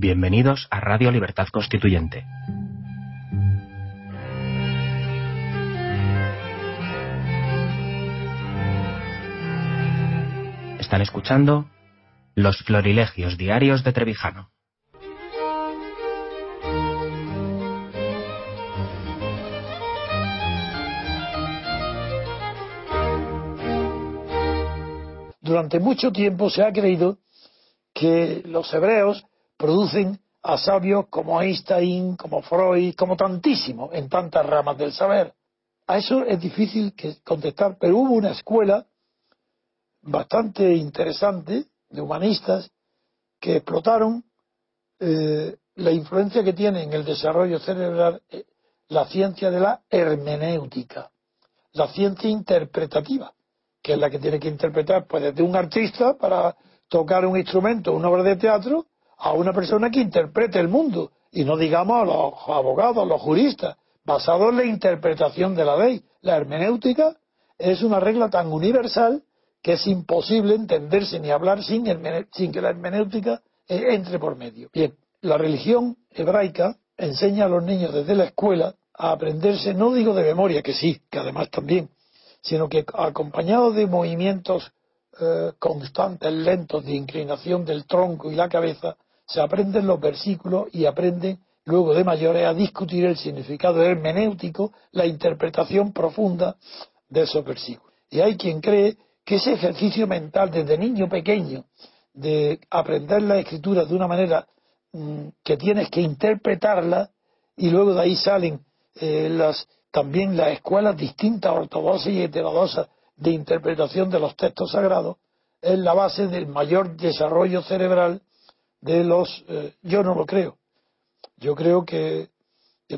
Bienvenidos a Radio Libertad Constituyente. Están escuchando Los Florilegios Diarios de Trevijano. Durante mucho tiempo se ha creído que los hebreos producen a sabios como Einstein, como Freud, como tantísimo en tantas ramas del saber. A eso es difícil contestar, pero hubo una escuela bastante interesante de humanistas que explotaron eh, la influencia que tiene en el desarrollo cerebral eh, la ciencia de la hermenéutica, la ciencia interpretativa, que es la que tiene que interpretar pues desde un artista para tocar un instrumento, una obra de teatro, a una persona que interprete el mundo, y no digamos a los abogados, a los juristas, basados en la interpretación de la ley. La hermenéutica es una regla tan universal que es imposible entenderse ni hablar sin, sin que la hermenéutica eh, entre por medio. Bien, la religión hebraica enseña a los niños desde la escuela a aprenderse, no digo de memoria, que sí, que además también, sino que acompañado de movimientos eh, constantes, lentos de inclinación del tronco y la cabeza, se aprenden los versículos y aprenden luego de mayores a discutir el significado hermenéutico, la interpretación profunda de esos versículos. Y hay quien cree que ese ejercicio mental desde niño pequeño de aprender la escritura de una manera mm, que tienes que interpretarla y luego de ahí salen eh, las, también las escuelas distintas, ortodoxas y heterodoxas, de interpretación de los textos sagrados, es la base del mayor desarrollo cerebral de los... Eh, yo no lo creo. Yo creo que,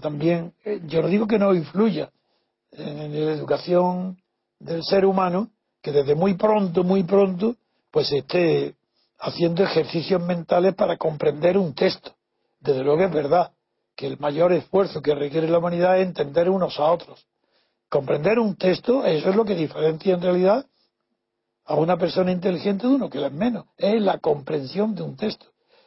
también, eh, yo no digo que no influya en, la educación del ser humano, que desde muy pronto, muy pronto, pues esté haciendo ejercicios mentales para comprender un texto. Desde luego es verdad que el mayor esfuerzo que requiere la humanidad es entender unos a otros. Comprender un texto, eso es lo que diferencia en realidad a una persona inteligente de uno que es menos, es la comprensión de un texto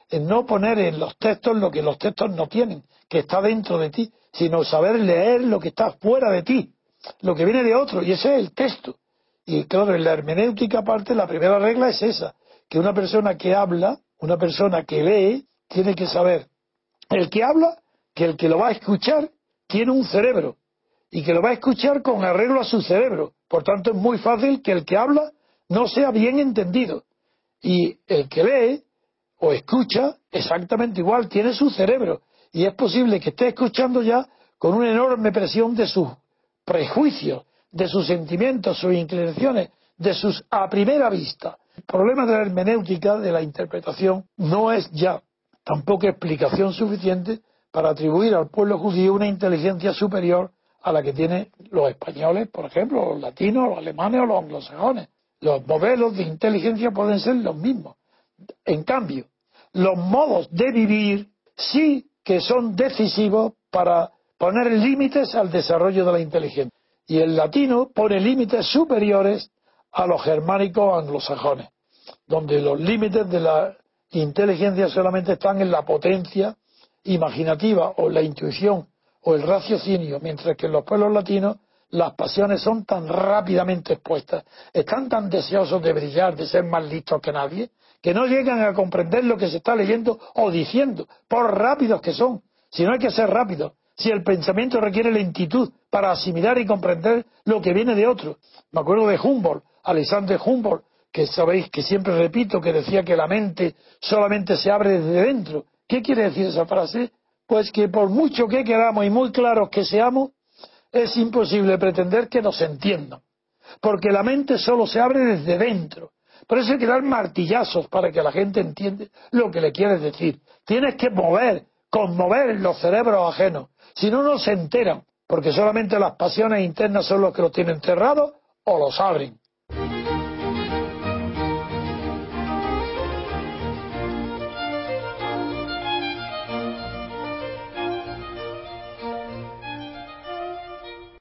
en no poner en los textos lo que los textos no tienen, que está dentro de ti, sino saber leer lo que está fuera de ti, lo que viene de otro, y ese es el texto. Y claro, en la hermenéutica parte la primera regla es esa, que una persona que habla, una persona que lee, tiene que saber, el que habla, que el que lo va a escuchar tiene un cerebro, y que lo va a escuchar con arreglo a su cerebro. Por tanto, es muy fácil que el que habla no sea bien entendido. Y el que lee o escucha exactamente igual, tiene su cerebro y es posible que esté escuchando ya con una enorme presión de sus prejuicios, de sus sentimientos, sus inclinaciones, de sus a primera vista. El problema de la hermenéutica, de la interpretación, no es ya tampoco explicación suficiente para atribuir al pueblo judío una inteligencia superior a la que tienen los españoles, por ejemplo, los latinos, los alemanes o los anglosajones. Los modelos de inteligencia pueden ser los mismos. En cambio, los modos de vivir sí que son decisivos para poner límites al desarrollo de la inteligencia. Y el latino pone límites superiores a los germánicos anglosajones, donde los límites de la inteligencia solamente están en la potencia imaginativa o la intuición o el raciocinio, mientras que en los pueblos latinos las pasiones son tan rápidamente expuestas, están tan deseosos de brillar, de ser más listos que nadie, que no llegan a comprender lo que se está leyendo o diciendo, por rápidos que son. Si no hay que ser rápido, si el pensamiento requiere lentitud para asimilar y comprender lo que viene de otro. Me acuerdo de Humboldt, Alexander Humboldt, que sabéis que siempre repito que decía que la mente solamente se abre desde dentro. ¿Qué quiere decir esa frase? Pues que por mucho que queramos y muy claros que seamos, es imposible pretender que nos entiendan. Porque la mente solo se abre desde dentro. Por eso hay que dar martillazos para que la gente entienda lo que le quieres decir. Tienes que mover, conmover los cerebros ajenos. Si no, no se enteran, porque solamente las pasiones internas son los que los tienen cerrados o los abren.